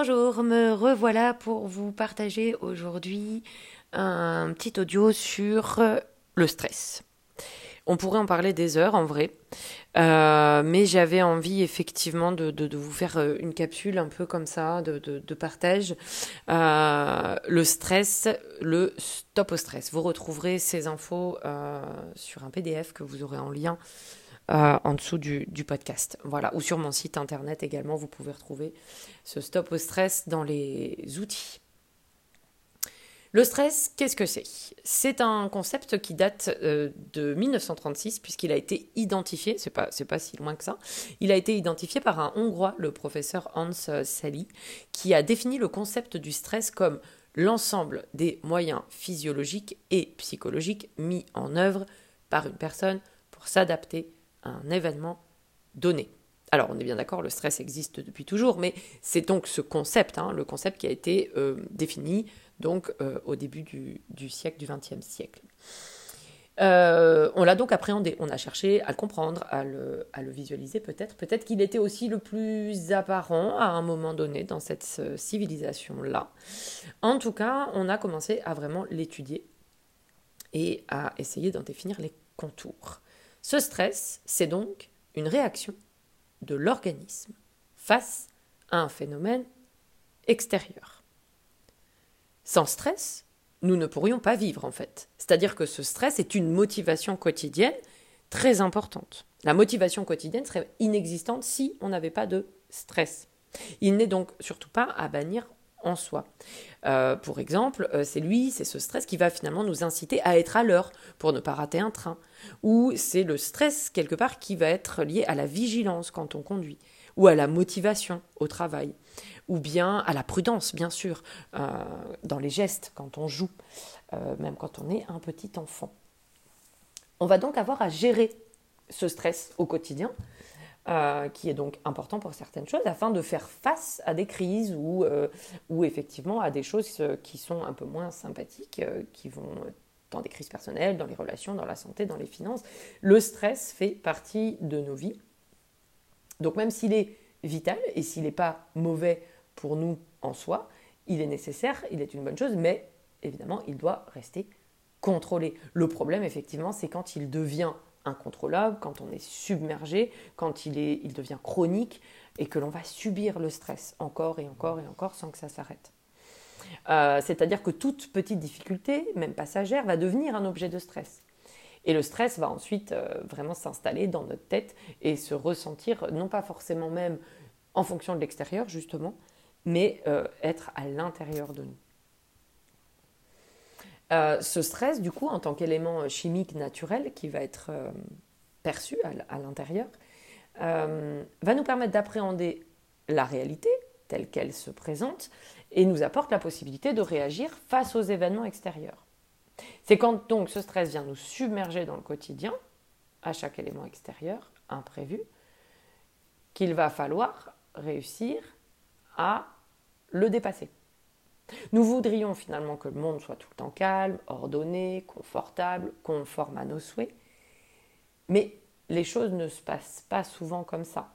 Bonjour, me revoilà pour vous partager aujourd'hui un petit audio sur le stress. On pourrait en parler des heures en vrai, euh, mais j'avais envie effectivement de, vous faire euh, une capsule un peu comme ça, de, partage. Euh, le stress, le stop au stress. Vous retrouverez ces infos sur un PDF que vous aurez en lien euh, en dessous du, podcast. Voilà, ou sur mon site internet également, vous pouvez retrouver ce stop au stress dans les outils. Le stress, qu'est-ce que c'est? C'est un concept qui date euh, de 1936 puisqu'il a été identifié, c'est pas, pas si loin que ça, il a été identifié par un Hongrois, le professeur Hans Sally, qui a défini le concept du stress comme l'ensemble des moyens physiologiques et psychologiques mis en œuvre par une personne pour s'adapter un événement donné. Alors, on est bien d'accord, le stress existe depuis toujours, mais c'est donc ce concept, hein, le concept qui a été euh, défini donc euh, au début du, siècle, du XXe siècle. Euh, on l'a donc appréhendé, on a cherché à le comprendre, à le, visualiser peut-être. Peut-être qu'il était aussi le plus apparent à un moment donné dans cette civilisation-là. En tout cas, on a commencé à vraiment l'étudier et à essayer d'en définir les contours. Ce stress, c'est donc une réaction de l'organisme face à un phénomène extérieur. Sans stress, nous ne pourrions pas vivre en fait. C'est-à-dire que ce stress est une motivation quotidienne très importante. La motivation quotidienne serait inexistante si on n'avait pas de stress. Il n'est donc surtout pas à bannir en soi. Euh, pour exemple, euh, c'est lui, c'est ce stress qui va finalement nous inciter à être à l'heure pour ne pas rater un train. Ou c'est le stress quelque part qui va être lié à la vigilance quand on conduit, ou à la motivation au travail, ou bien à la prudence, bien sûr, euh, dans les gestes quand on joue, même quand on est un petit enfant. On va donc avoir à gérer ce stress au quotidien euh, qui est donc important pour certaines choses, afin de faire face à des crises ou, euh, ou effectivement à des choses euh, qui sont un peu moins sympathiques, qui vont dans des crises personnelles, dans les relations, dans la santé, dans les finances. Le stress fait partie de nos vies. Donc même s'il est vital et s'il n'est pas mauvais pour nous en soi, il est nécessaire, il est une bonne chose, mais évidemment, il doit rester contrôlé. Le problème, effectivement, c'est quand il devient incontrôlable, quand on est submergé, quand il, est, il devient chronique et que l'on va subir le stress encore et encore et encore sans que ça s'arrête. Euh, c'est-à-dire que toute petite difficulté, même passagère, va devenir un objet de stress. Et le stress va ensuite euh, vraiment s'installer dans notre tête et se ressentir, non pas forcément même en fonction de l'extérieur, justement, mais euh, être à l'intérieur de nous. Euh, ce stress, du coup, en tant qu'élément chimique naturel qui va être euh, perçu à, l'intérieur, euh, va nous permettre d'appréhender la réalité telle qu'elle se présente et nous apporte la possibilité de réagir face aux événements extérieurs. C'est quand donc ce stress vient nous submerger dans le quotidien, à chaque élément extérieur imprévu, qu'il va falloir réussir à le dépasser. Nous voudrions finalement que le monde soit tout le temps calme, ordonné, confortable, conforme à nos souhaits. Mais les choses ne se passent pas souvent comme ça.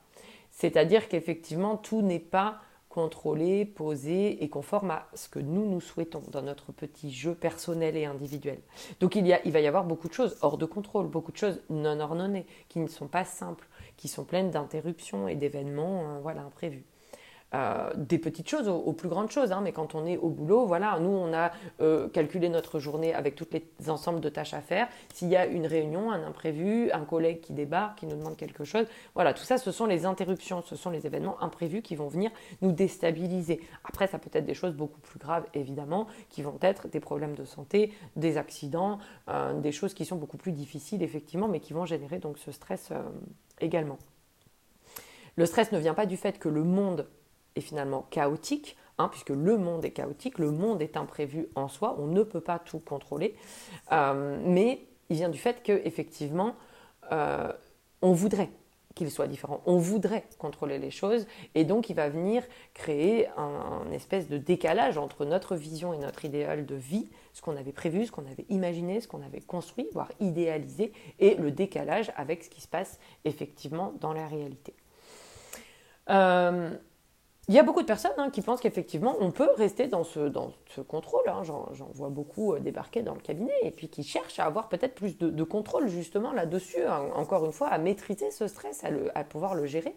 C'est-à-dire qu'effectivement, tout n'est pas contrôlé, posé et conforme à ce que nous nous souhaitons dans notre petit jeu personnel et individuel. Donc il, y a, il va y avoir beaucoup de choses hors de contrôle, beaucoup de choses non ordonnées, qui ne sont pas simples, qui sont pleines d'interruptions et d'événements euh, voilà, imprévus. Euh, des petites choses aux, plus grandes choses. Hein, mais quand on est au boulot, voilà, nous, on a euh, calculé notre journée avec tous les ensembles de tâches à faire. S'il y a une réunion, un imprévu, un collègue qui débarque, qui nous demande quelque chose, voilà, tout ça, ce sont les interruptions, ce sont les événements imprévus qui vont venir nous déstabiliser. Après, ça peut être des choses beaucoup plus graves, évidemment, qui vont être des problèmes de santé, des accidents, euh, des choses qui sont beaucoup plus difficiles, effectivement, mais qui vont générer donc ce stress également. Le stress ne vient pas du fait que le monde est finalement chaotique, hein, puisque le monde est chaotique, le monde est imprévu en soi, on ne peut pas tout contrôler, euh, mais il vient du fait qu'effectivement, euh, on voudrait qu'il soit différent, on voudrait contrôler les choses, et donc il va venir créer un, espèce de décalage entre notre vision et notre idéal de vie, ce qu'on avait prévu, ce qu'on avait imaginé, ce qu'on avait construit, voire idéalisé, et le décalage avec ce qui se passe effectivement dans la réalité. Euh, il y a beaucoup de personnes hein, qui pensent qu'effectivement, on peut rester dans ce, contrôle. Hein. J'en vois beaucoup euh, débarquer dans le cabinet et puis qui cherchent à avoir peut-être plus de, contrôle justement là-dessus, hein, encore une fois, à maîtriser ce stress, à, pouvoir le gérer.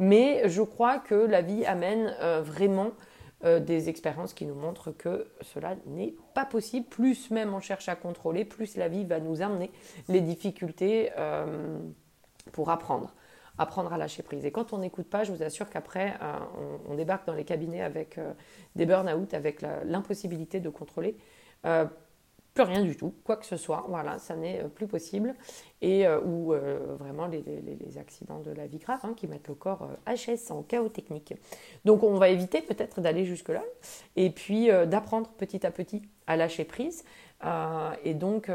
Mais je crois que la vie amène euh, vraiment euh, des expériences qui nous montrent que cela n'est pas possible. Plus même on cherche à contrôler, plus la vie va nous amener les difficultés pour apprendre apprendre à lâcher prise. Et quand on n'écoute pas, je vous assure qu'après, euh, on, débarque dans les cabinets avec euh, des burn-out, avec l'impossibilité de contrôler. Euh, plus rien du tout, quoi que ce soit, voilà, ça n'est plus possible. Et ou vraiment les, accidents de la vie grave hein, qui mettent le corps HS en chaos technique. Donc on va éviter peut-être d'aller jusque-là et puis d'apprendre petit à petit à lâcher prise. et donc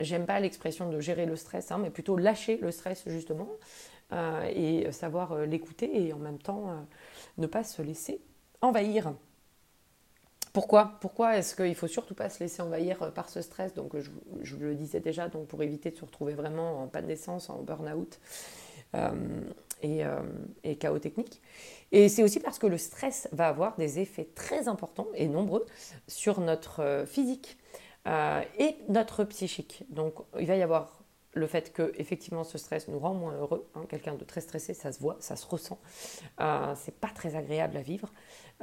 j'aime pas l'expression de gérer le stress, hein, mais plutôt lâcher le stress justement euh, et savoir euh, l'écouter et en même temps euh, ne pas se laisser envahir. Pourquoi? Pourquoi est-ce qu'il faut surtout pas se laisser envahir par ce stress? Donc je, je, le disais déjà, donc pour éviter de se retrouver vraiment en panne d'essence, en burn-out et, et chaos technique. Et c'est aussi parce que le stress va avoir des effets très importants et nombreux sur notre physique. Euh, et notre psychique. Donc il va y avoir le fait que effectivement ce stress nous rend moins heureux. Hein. Quelqu'un de très stressé, ça se voit, ça se ressent. Euh, c'est pas très agréable à vivre.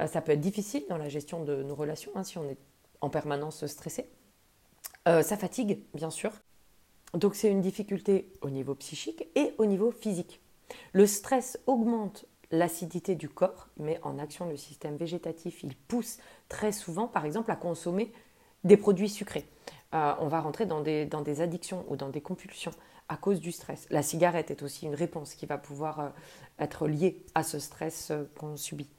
Euh, ça peut être difficile dans la gestion de nos relations hein, si on est en permanence stressé. Ça fatigue, bien sûr. Donc c'est une difficulté au niveau psychique et au niveau physique. Le stress augmente l'acidité du corps, met en action le système végétatif. Il pousse très souvent, par exemple, à consommer des produits sucrés. Euh, on va rentrer dans des, addictions ou dans des compulsions à cause du stress. La cigarette est aussi une réponse qui va pouvoir euh, être liée à ce stress euh, qu'on subit.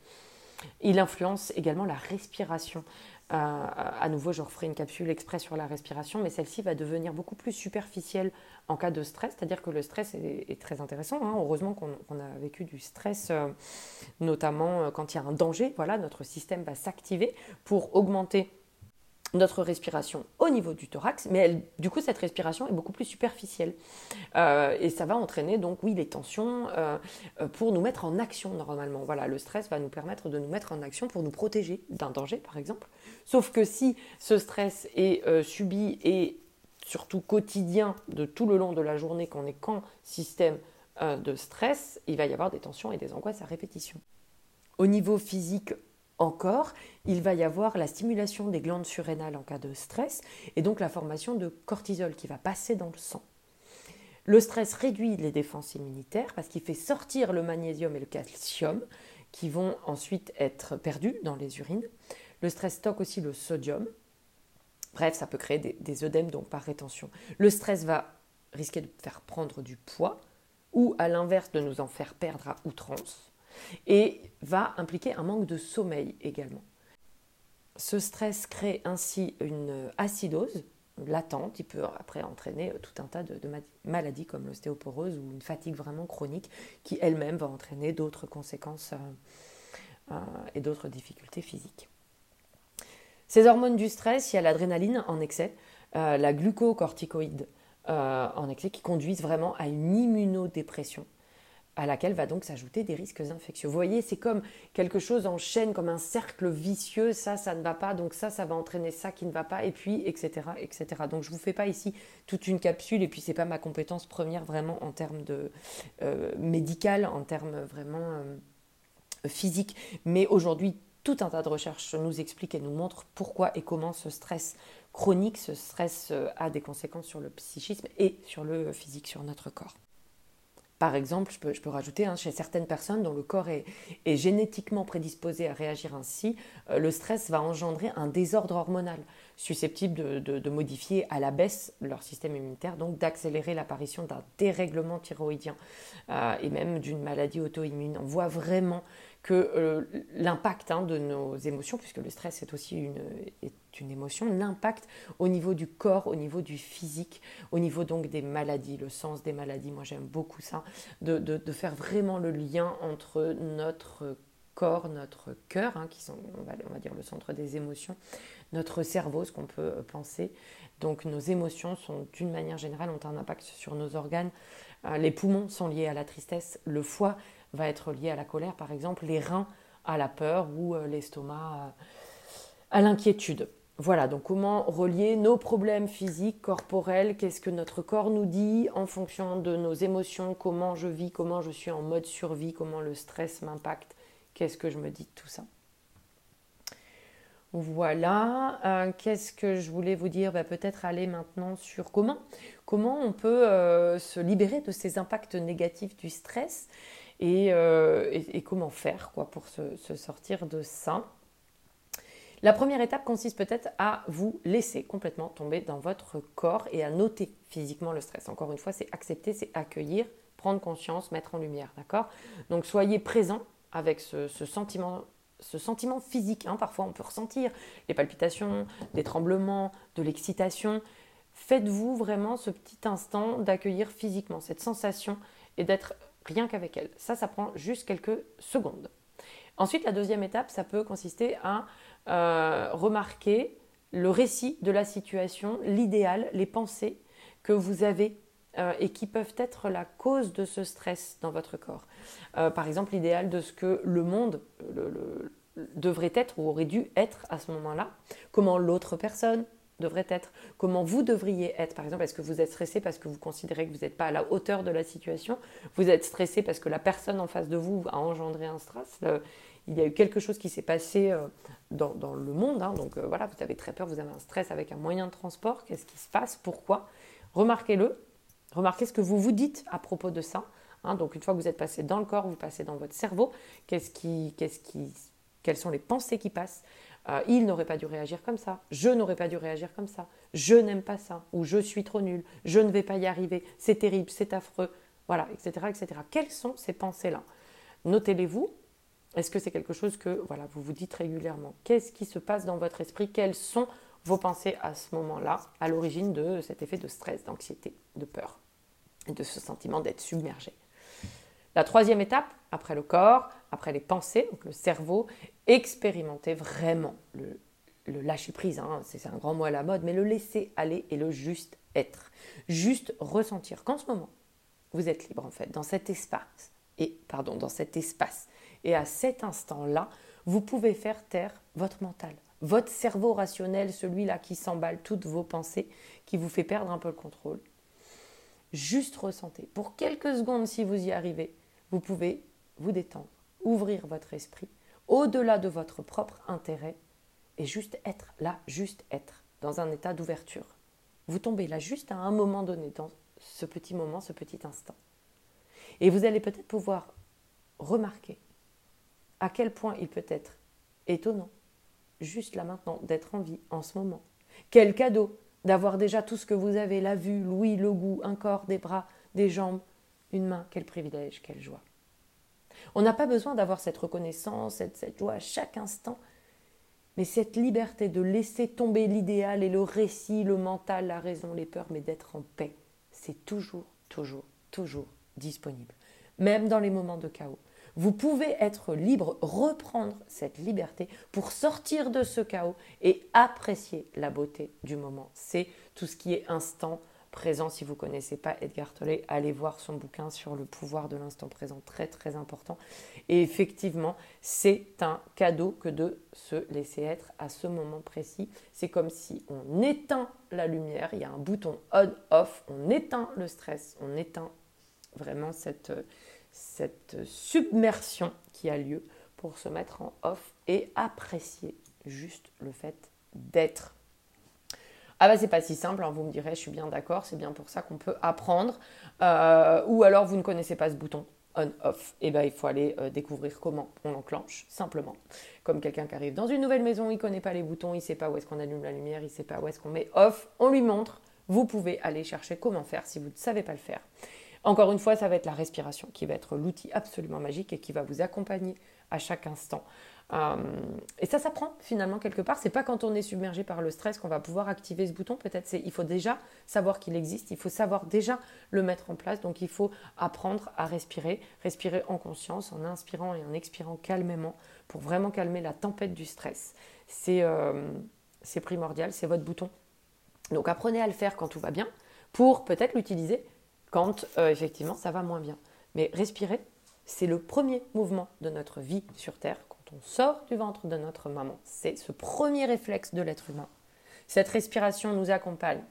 Il influence également la respiration. à nouveau, je referai une capsule exprès sur la respiration, mais celle-ci va devenir beaucoup plus superficielle en cas de stress, c'est-à-dire que le stress est, très intéressant. Hein. Heureusement qu'on a vécu du stress, notamment quand il y a un danger. Voilà, notre système va s'activer pour augmenter notre respiration au niveau du thorax, mais du coup cette respiration est beaucoup plus superficielle euh, et ça va entraîner donc oui les tensions euh, euh, pour nous mettre en action normalement. Voilà, le stress va nous permettre de nous mettre en action pour nous protéger d'un danger par exemple. Sauf que si ce stress est subi et surtout quotidien de tout le long de la journée, qu'on est qu'en système de stress, il va y avoir des tensions et des angoisses à répétition. Au niveau physique, encore, il va y avoir la stimulation des glandes surrénales en cas de stress et donc la formation de cortisol qui va passer dans le sang. Le stress réduit les défenses immunitaires parce qu'il fait sortir le magnésium et le calcium qui vont ensuite être perdus dans les urines. Le stress stocke aussi le sodium. Bref, ça peut créer des, des œdèmes donc par rétention. Le stress va risquer de faire prendre du poids ou à l'inverse de nous en faire perdre à outrance et va impliquer un manque de sommeil également. Ce stress crée ainsi une acidose latente, il peut après entraîner tout un tas de, maladies comme l'ostéoporose ou une fatigue vraiment chronique qui elle-même va entraîner d'autres conséquences euh, euh, et d'autres difficultés physiques. Ces hormones du stress, il y a l'adrénaline en excès, euh, la glucocorticoïde en excès qui conduisent vraiment à une immunodépression à laquelle va donc s'ajouter des risques infectieux. Vous voyez, c'est comme quelque chose en chaîne, comme un cercle vicieux, ça, ça ne va pas, donc ça, ça va entraîner ça qui ne va pas, et puis, etc., etc. Donc je ne vous fais pas ici toute une capsule, et puis c'est pas ma compétence première vraiment en termes de euh, médical, en termes vraiment euh, physiques, mais aujourd'hui, tout un tas de recherches nous expliquent et nous montrent pourquoi et comment ce stress chronique, ce stress euh, a des conséquences sur le psychisme et sur le physique, sur notre corps. Par exemple, je peux, rajouter, hein, chez certaines personnes dont le corps est, est génétiquement prédisposé à réagir ainsi, euh, le stress va engendrer un désordre hormonal susceptible de, de, modifier à la baisse leur système immunitaire, donc d'accélérer l'apparition d'un dérèglement thyroïdien euh, et même d'une maladie auto-immune. On voit vraiment que euh, l'impact hein, de nos émotions, puisque le stress est aussi une, est une émotion, l'impact au niveau du corps, au niveau du physique, au niveau donc des maladies, le sens des maladies, moi j'aime beaucoup ça, de, de, faire vraiment le lien entre notre corps, notre cœur, hein, qui sont, on va, dire, le centre des émotions, notre cerveau, ce qu'on peut penser. Donc nos émotions sont d'une manière générale ont un impact sur nos organes. Euh, les poumons sont liés à la tristesse, le foie va être lié à la colère, par exemple, les reins à la peur ou euh, l'estomac à l'inquiétude. Voilà, donc comment relier nos problèmes physiques, corporels, qu'est-ce que notre corps nous dit en fonction de nos émotions, comment je vis, comment je suis en mode survie, comment le stress m'impacte, qu'est-ce que je me dis de tout ça? Voilà, euh, qu'est-ce que je voulais vous dire? Bah, Peut-être aller maintenant sur comment, comment on peut euh, se libérer de ces impacts négatifs du stress et, euh, comment faire quoi, pour se, sortir de ça? La première étape consiste peut-être à vous laisser complètement tomber dans votre corps et à noter physiquement le stress. Encore une fois, c'est accepter, c'est accueillir, prendre conscience, mettre en lumière, d'accord? Donc soyez présent avec ce sentiment ce sentiment physique. Hein. Parfois, on peut ressentir les palpitations, des tremblements, de l'excitation. Faites-vous vraiment ce petit instant d'accueillir physiquement cette sensation et d'être rien qu'avec elle. Ça, ça prend juste quelques secondes. Ensuite, la deuxième étape, ça peut consister à euh, remarquer le récit de la situation, l'idéal, les pensées que vous avez euh, et qui peuvent être la cause de ce stress dans votre corps. Euh, par exemple, l'idéal de ce que le monde devrait être ou aurait dû être à ce moment-là, comment l'autre personne devrait être, comment vous devriez être. Par exemple, est-ce que vous êtes stressé parce que vous considérez que vous n'êtes pas à la hauteur de la situation? Vous êtes stressé parce que la personne en face de vous a engendré un stress? Il y a eu quelque chose qui s'est passé euh, dans, le monde, hein. donc voilà, vous avez très peur, vous avez un stress avec un moyen de transport, qu'est-ce qui se passe? Pourquoi? Remarquez-le, Remarquez ce que vous vous dites à propos de ça. Hein. donc une fois que vous êtes passé dans le corps, vous passez dans votre cerveau. Qu'est-ce qui, qu'est-ce quelles sont les pensées qui passent euh, Il n'aurait pas dû réagir comme ça. Je n'aurais pas dû réagir comme ça. Je n'aime pas ça. Ou je suis trop nul. Je ne vais pas y arriver. C'est terrible. C'est affreux. Voilà, etc., etc. Quelles sont ces pensées-là? Notez-les-vous. Est-ce que c'est quelque chose que voilà, vous vous dites régulièrement? Qu'est-ce qui se passe dans votre esprit? Quelles sont vos pensées à ce moment-là, à l'origine de cet effet de stress, d'anxiété, de peur, de ce sentiment d'être submergé. La troisième étape, après le corps, après les pensées, donc le cerveau, expérimenter vraiment le, lâcher prise, hein, c'est un grand mot à la mode, mais le laisser aller et le juste être. Juste ressentir qu'en ce moment, vous êtes libre en fait, dans cet espace, et pardon, dans cet espace. Et à cet instant-là, vous pouvez faire taire votre mental, votre cerveau rationnel, celui-là qui s'emballe toutes vos pensées, qui vous fait perdre un peu le contrôle. Juste ressentez. Pour quelques secondes, si vous y arrivez, vous pouvez vous détendre, ouvrir votre esprit au-delà de votre propre intérêt et juste être là, juste être dans un état d'ouverture. Vous tombez là juste à un moment donné, dans ce petit moment, ce petit instant. Et vous allez peut-être pouvoir remarquer à quel point il peut être étonnant, juste là maintenant, d'être en vie en ce moment. Quel cadeau d'avoir déjà tout ce que vous avez, la vue, l'ouïe, le goût, un corps, des bras, des jambes, une main, quel privilège, quelle joie. On n'a pas besoin d'avoir cette reconnaissance, cette, cette joie à chaque instant, mais cette liberté de laisser tomber l'idéal et le récit, le mental, la raison, les peurs, mais d'être en paix, c'est toujours, toujours, toujours disponible, même dans les moments de chaos. Vous pouvez être libre, reprendre cette liberté pour sortir de ce chaos et apprécier la beauté du moment. C'est tout ce qui est instant présent. Si vous ne connaissez pas Edgar Tolle, allez voir son bouquin sur le pouvoir de l'instant présent, très très important. Et effectivement, c'est un cadeau que de se laisser être à ce moment précis. C'est comme si on éteint la lumière, il y a un bouton on-off, on éteint le stress, on éteint vraiment cette cette submersion qui a lieu pour se mettre en off et apprécier juste le fait d'être. Ah bah c'est pas si simple, hein, vous me direz, je suis bien d'accord, c'est bien pour ça qu'on peut apprendre. Euh, ou alors vous ne connaissez pas ce bouton on-off, et eh ben il faut aller euh, découvrir comment on l'enclenche, simplement. Comme quelqu'un qui arrive dans une nouvelle maison, il ne connaît pas les boutons, il sait pas où est-ce qu'on allume la lumière, il sait pas où est-ce qu'on met off, on lui montre, vous pouvez aller chercher comment faire si vous ne savez pas le faire. Encore une fois, ça va être la respiration qui va être l'outil absolument magique et qui va vous accompagner à chaque instant. Euh, et ça s'apprend finalement quelque part. C'est pas quand on est submergé par le stress qu'on va pouvoir activer ce bouton. Peut-être c'est il faut déjà savoir qu'il existe. Il faut savoir déjà le mettre en place. Donc il faut apprendre à respirer, respirer en conscience, en inspirant et en expirant calmement pour vraiment calmer la tempête du stress. C'est euh, c'est primordial. C'est votre bouton. Donc apprenez à le faire quand tout va bien pour peut-être l'utiliser quand euh, effectivement ça va moins bien. Mais respirez, C'est le premier mouvement de notre vie sur Terre. Quand on sort du ventre de notre maman, c'est ce premier réflexe de l'être humain. Cette respiration nous accompagne.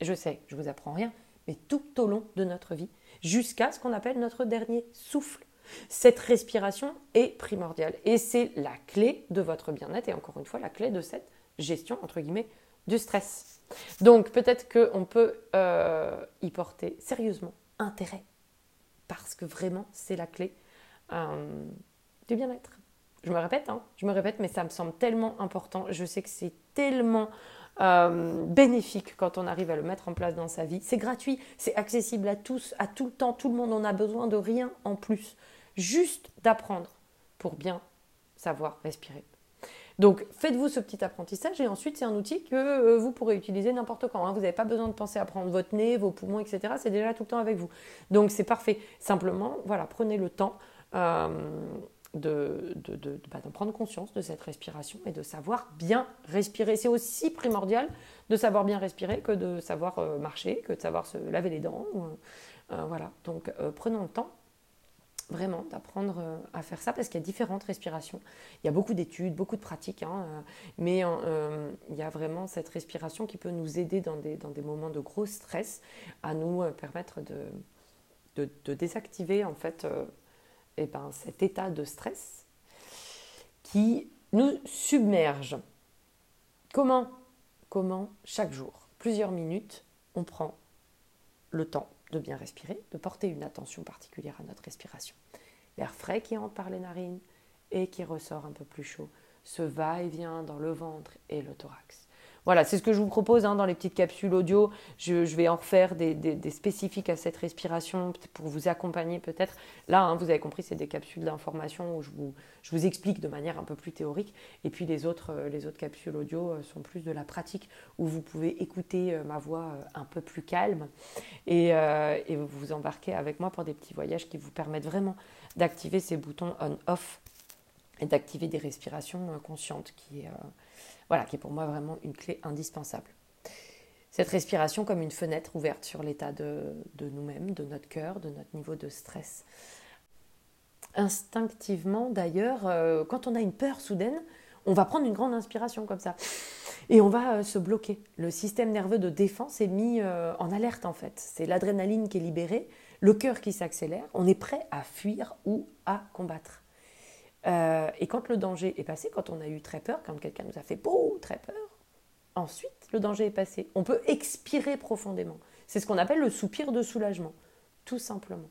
Je sais, je vous apprends rien, mais tout au long de notre vie, jusqu'à ce qu'on appelle notre dernier souffle. Cette respiration est primordiale et c'est la clé de votre bien-être et encore une fois la clé de cette gestion entre guillemets du stress. Donc peut-être qu'on peut, euh, y porter sérieusement intérêt parce que vraiment c'est la clé euh, du bien-être. Je me répète, hein, je me répète, mais ça me semble tellement important. Je sais que c'est tellement euh, bénéfique quand on arrive à le mettre en place dans sa vie. C'est gratuit, c'est accessible à tous, à tout le temps, tout le monde. On n'a besoin de rien en plus, juste d'apprendre pour bien savoir respirer. Donc faites-vous ce petit apprentissage et ensuite c'est un outil que euh, vous pourrez utiliser n'importe quand. Hein. Vous n'avez pas besoin de penser à prendre votre nez, vos poumons, etc. C'est déjà tout le temps avec vous. Donc c'est parfait. Simplement, voilà, prenez le temps. Euh, de, bah, prendre conscience de cette respiration et de savoir bien respirer. C'est aussi primordial de savoir bien respirer que de savoir euh, marcher, que de savoir se laver les dents. voilà, donc prenons le temps vraiment d'apprendre euh, à faire ça parce qu'il y a différentes respirations. Il y a beaucoup d'études, beaucoup de pratiques, hein, euh, mais euh, il y a vraiment cette respiration qui peut nous aider dans des, dans des moments de gros stress à nous permettre de, de, désactiver en fait eh ben, cet état de stress qui nous submerge. Comment? Comment? Chaque jour, plusieurs minutes, on prend le temps de bien respirer, de porter une attention particulière à notre respiration. L'air frais qui entre par les narines et qui ressort un peu plus chaud, ce va-et-vient dans le ventre et le thorax. Voilà, c'est ce que je vous propose hein, dans les petites capsules audio. Je, vais en refaire des, spécifiques à cette respiration pour vous accompagner peut-être. Là, hein, vous avez compris, c'est des capsules d'information où je vous, vous, explique de manière un peu plus théorique. Et puis les autres, euh, capsules audio euh, sont plus de la pratique où vous pouvez écouter euh, ma voix un peu plus calme et, et vous embarquer avec moi pour des petits voyages qui vous permettent vraiment d'activer ces boutons on-off et d'activer des respirations conscientes qui est voilà, qui est pour moi vraiment une clé indispensable. Cette respiration comme une fenêtre ouverte sur l'état de, nous-mêmes, de notre cœur, de notre niveau de stress. Instinctivement, d'ailleurs, euh, quand on a une peur soudaine, on va prendre une grande inspiration comme ça. Et on va euh, se bloquer. Le système nerveux de défense est mis euh, en alerte en fait. C'est l'adrénaline qui est libérée, le cœur qui s'accélère. On est prêt à fuir ou à combattre. Euh, et quand le danger est passé, quand on a eu très peur, quand quelqu'un nous a fait beau, très peur, ensuite le danger est passé. On peut expirer profondément. C'est ce qu'on appelle le soupir de soulagement, tout simplement.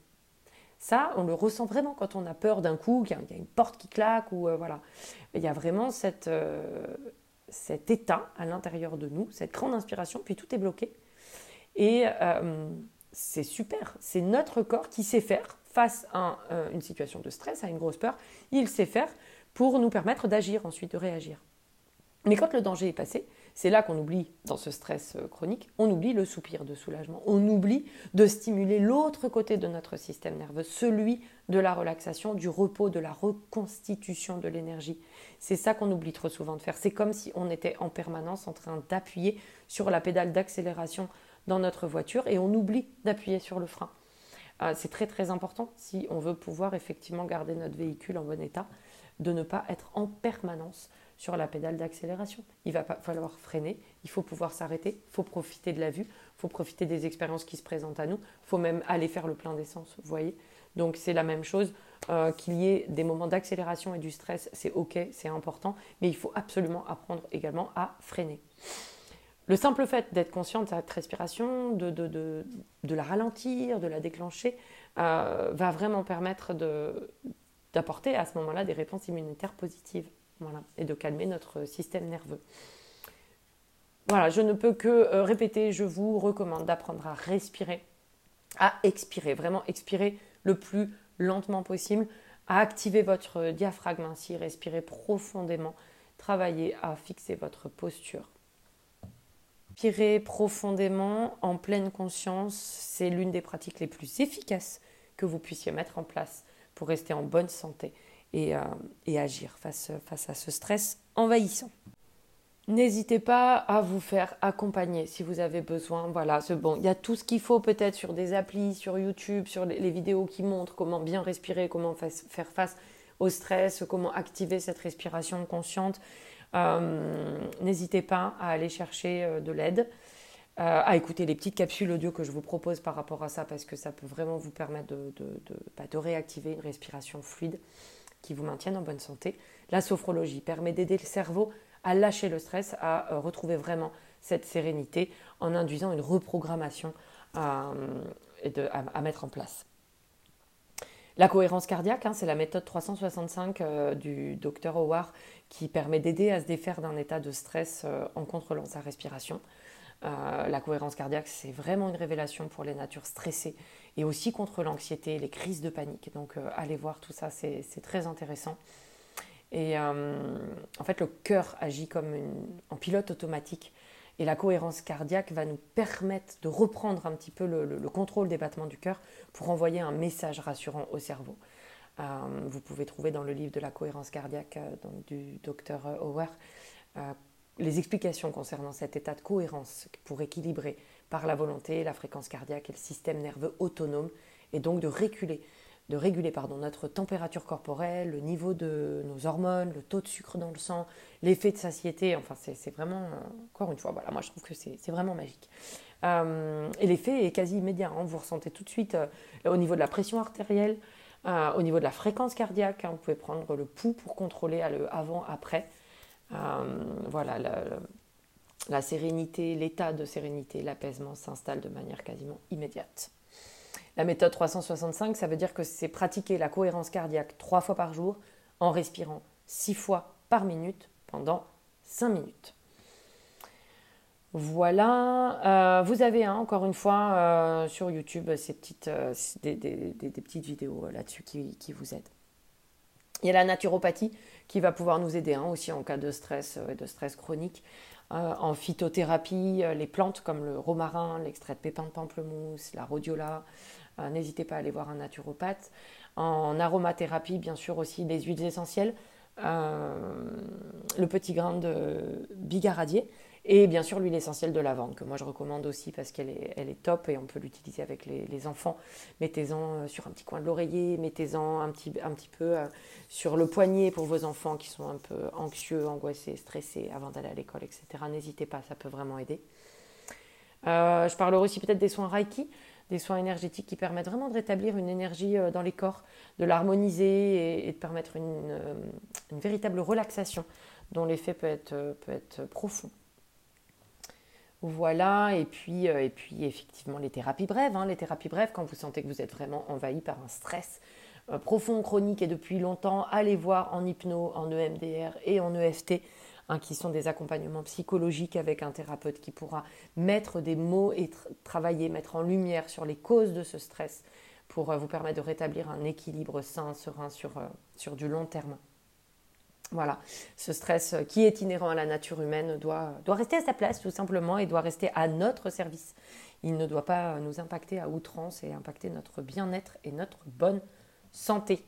Ça, on le ressent vraiment quand on a peur d'un coup, qu'il y, a une porte qui claque, ou euh, voilà. Il y a vraiment cette, euh, cet état à l'intérieur de nous, cette grande inspiration, puis tout est bloqué. Et c'est super, c'est notre corps qui sait faire face à euh, une situation de stress, à une grosse peur, il sait faire pour nous permettre d'agir ensuite, de réagir. Mais quand le danger est passé, c'est là qu'on oublie, dans ce stress euh, chronique, on oublie le soupir de soulagement, on oublie de stimuler l'autre côté de notre système nerveux, celui de la relaxation, du repos, de la reconstitution de l'énergie. C'est ça qu'on oublie trop souvent de faire. C'est comme si on était en permanence en train d'appuyer sur la pédale d'accélération dans notre voiture et on oublie d'appuyer sur le frein. Euh, c'est très très important si on veut pouvoir effectivement garder notre véhicule en bon état, de ne pas être en permanence sur la pédale d'accélération. Il va falloir freiner, il faut pouvoir s'arrêter, il faut profiter de la vue, il faut profiter des expériences qui se présentent à nous, il faut même aller faire le plein d'essence, vous voyez. Donc c'est la même chose, euh, qu'il y ait des moments d'accélération et du stress, c'est ok, c'est important, mais il faut absolument apprendre également à freiner. Le simple fait d'être conscient de cette respiration, de, la ralentir, de la déclencher, euh, va vraiment permettre d'apporter à ce moment-là des réponses immunitaires positives voilà, et de calmer notre système nerveux. Voilà, je ne peux que euh, répéter, je vous recommande d'apprendre à respirer, à expirer, vraiment expirer le plus lentement possible, à activer votre diaphragme ainsi, respirer profondément, travailler à fixer votre posture Respirer profondément en pleine conscience, c'est l'une des pratiques les plus efficaces que vous puissiez mettre en place pour rester en bonne santé et, euh, agir face, à ce stress envahissant. N'hésitez pas à vous faire accompagner si vous avez besoin. Voilà. Il y a tout ce qu'il faut peut-être sur des applis, sur YouTube, sur les vidéos qui montrent comment bien respirer, comment faire face au stress, comment activer cette respiration consciente. Euh, n'hésitez pas à aller chercher euh, de l'aide, euh, à écouter les petites capsules audio que je vous propose par rapport à ça, parce que ça peut vraiment vous permettre de, bah, réactiver une respiration fluide qui vous maintienne en bonne santé. La sophrologie permet d'aider le cerveau à lâcher le stress, à retrouver vraiment cette sérénité en induisant une reprogrammation à, mettre en place. La cohérence cardiaque, hein, c'est la méthode 365 euh, du docteur Howard qui permet d'aider à se défaire d'un état de stress en contrôlant sa respiration. la cohérence cardiaque, c'est vraiment une révélation pour les natures stressées et aussi contre l'anxiété, les crises de panique. Donc allez voir tout ça, c'est très intéressant. Et euh, en fait, le cœur agit comme en pilote automatique. Et la cohérence cardiaque va nous permettre de reprendre un petit peu le, contrôle des battements du cœur pour envoyer un message rassurant au cerveau. Euh, vous pouvez trouver dans le livre de la cohérence cardiaque euh, du docteur Howard les explications concernant cet état de cohérence pour équilibrer par la volonté la fréquence cardiaque et le système nerveux autonome et donc de reculer de réguler pardon, notre température corporelle, le niveau de nos hormones, le taux de sucre dans le sang, l'effet de satiété. Enfin, c'est vraiment, encore une fois, voilà, moi je trouve que c'est vraiment magique. Euh, et l'effet est quasi immédiat. Hein. vous ressentez tout de suite euh, au niveau de la pression artérielle, euh, au niveau de la fréquence cardiaque. Hein. vous pouvez prendre le pouls pour contrôler le avant-après. voilà, la, la sérénité, l'état de sérénité, l'apaisement s'installe de manière quasiment immédiate. La méthode 365, ça veut dire que c'est pratiquer la cohérence cardiaque trois fois par jour en respirant six fois par minute pendant cinq minutes. Voilà, euh, vous avez hein, encore une fois euh, sur YouTube ces petites, euh, des, petites vidéos là-dessus qui, vous aident. Il y a la naturopathie qui va pouvoir nous aider hein, aussi en cas de stress et de stress chronique. en phytothérapie, les plantes comme le romarin, l'extrait de pépins de pamplemousse, la rhodiola, n'hésitez pas à aller voir un naturopathe. En aromathérapie, bien sûr aussi des huiles essentielles, euh, le petit grain de bigaradier et bien sûr l'huile essentielle de lavande que moi je recommande aussi parce qu'elle est, elle est top et on peut l'utiliser avec les, enfants. Mettez-en euh, sur un petit coin de l'oreiller, mettez-en un petit, un petit peu sur le poignet pour vos enfants qui sont un peu anxieux, angoissés, stressés avant d'aller à l'école, etc. N'hésitez pas, ça peut vraiment aider. je parlerai aussi peut-être des soins Reiki des soins énergétiques qui permettent vraiment de rétablir une énergie euh, dans les corps, de l'harmoniser et, de permettre euh, une, véritable relaxation dont l'effet peut être, euh, profond. Voilà, et puis, et puis effectivement les thérapies brèves. Hein. les thérapies brèves, quand vous sentez que vous êtes vraiment envahi par un stress profond, chronique et depuis longtemps, allez voir en hypno, en EMDR et en EFT Hein, qui sont des accompagnements psychologiques avec un thérapeute qui pourra mettre des mots et travailler, mettre en lumière sur les causes de ce stress pour euh, vous permettre de rétablir un équilibre sain, serein sur, euh, du long terme. Voilà, ce stress euh, qui est inhérent à la nature humaine doit rester à sa place tout simplement et doit rester à notre service. Il ne doit pas nous impacter à outrance et impacter notre bien-être et notre bonne santé.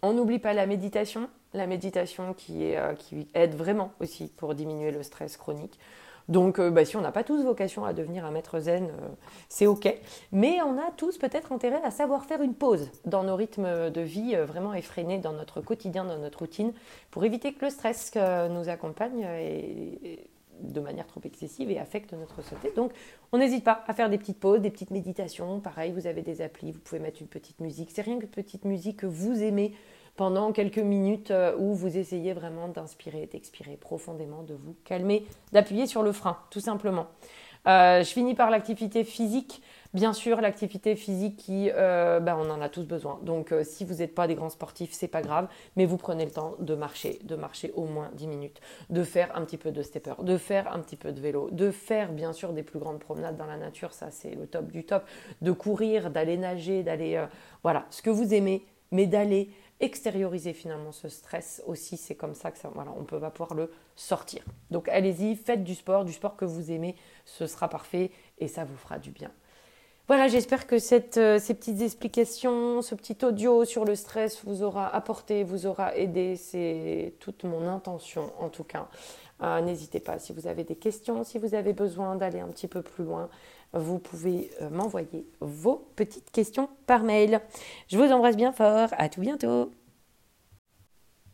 On n'oublie pas la méditation, la méditation euh, qui aide vraiment aussi pour diminuer le stress chronique. Donc, euh, bah, si on n'a pas tous vocation à devenir un maître zen, euh, c'est OK. Mais on a tous peut-être intérêt à savoir faire une pause dans nos rythmes de vie vraiment effrénés, dans notre quotidien, dans notre routine, pour éviter que le stress nous accompagne de manière trop excessive et affecte notre santé. Donc, on n'hésite pas à faire des petites pauses, des petites méditations. Pareil, vous avez des applis, vous pouvez mettre une petite musique. C'est rien que petite musique que vous aimez pendant quelques minutes euh, où vous essayez vraiment d'inspirer, d'expirer profondément, de vous calmer, d'appuyer sur le frein, tout simplement. Euh, je finis par l'activité physique. Bien sûr, l'activité physique qui, euh, ben, on en a tous besoin. Donc, si vous n'êtes pas des grands sportifs, c'est pas grave, mais vous prenez le temps de marcher, de marcher au moins 10 minutes, de faire un petit peu de stepper, de faire un petit peu de vélo, de faire bien sûr des plus grandes promenades dans la nature, ça c'est le top du top, de courir, d'aller nager, d'aller, voilà, ce que vous aimez, mais d'aller extérioriser finalement ce stress aussi. C'est comme ça que ça, voilà, on peut va pouvoir le sortir. Donc allez-y, faites du sport, du sport que vous aimez, ce sera parfait et ça vous fera du bien. Voilà, j'espère que euh, ces petites explications, ce petit audio sur le stress vous aura apporté, vous aura aidé. C'est toute mon intention en tout cas. Euh, n'hésitez pas, si vous avez des questions, si vous avez besoin d'aller un petit peu plus loin, vous pouvez euh, m'envoyer vos petites questions par mail. Je vous embrasse bien fort, à tout bientôt.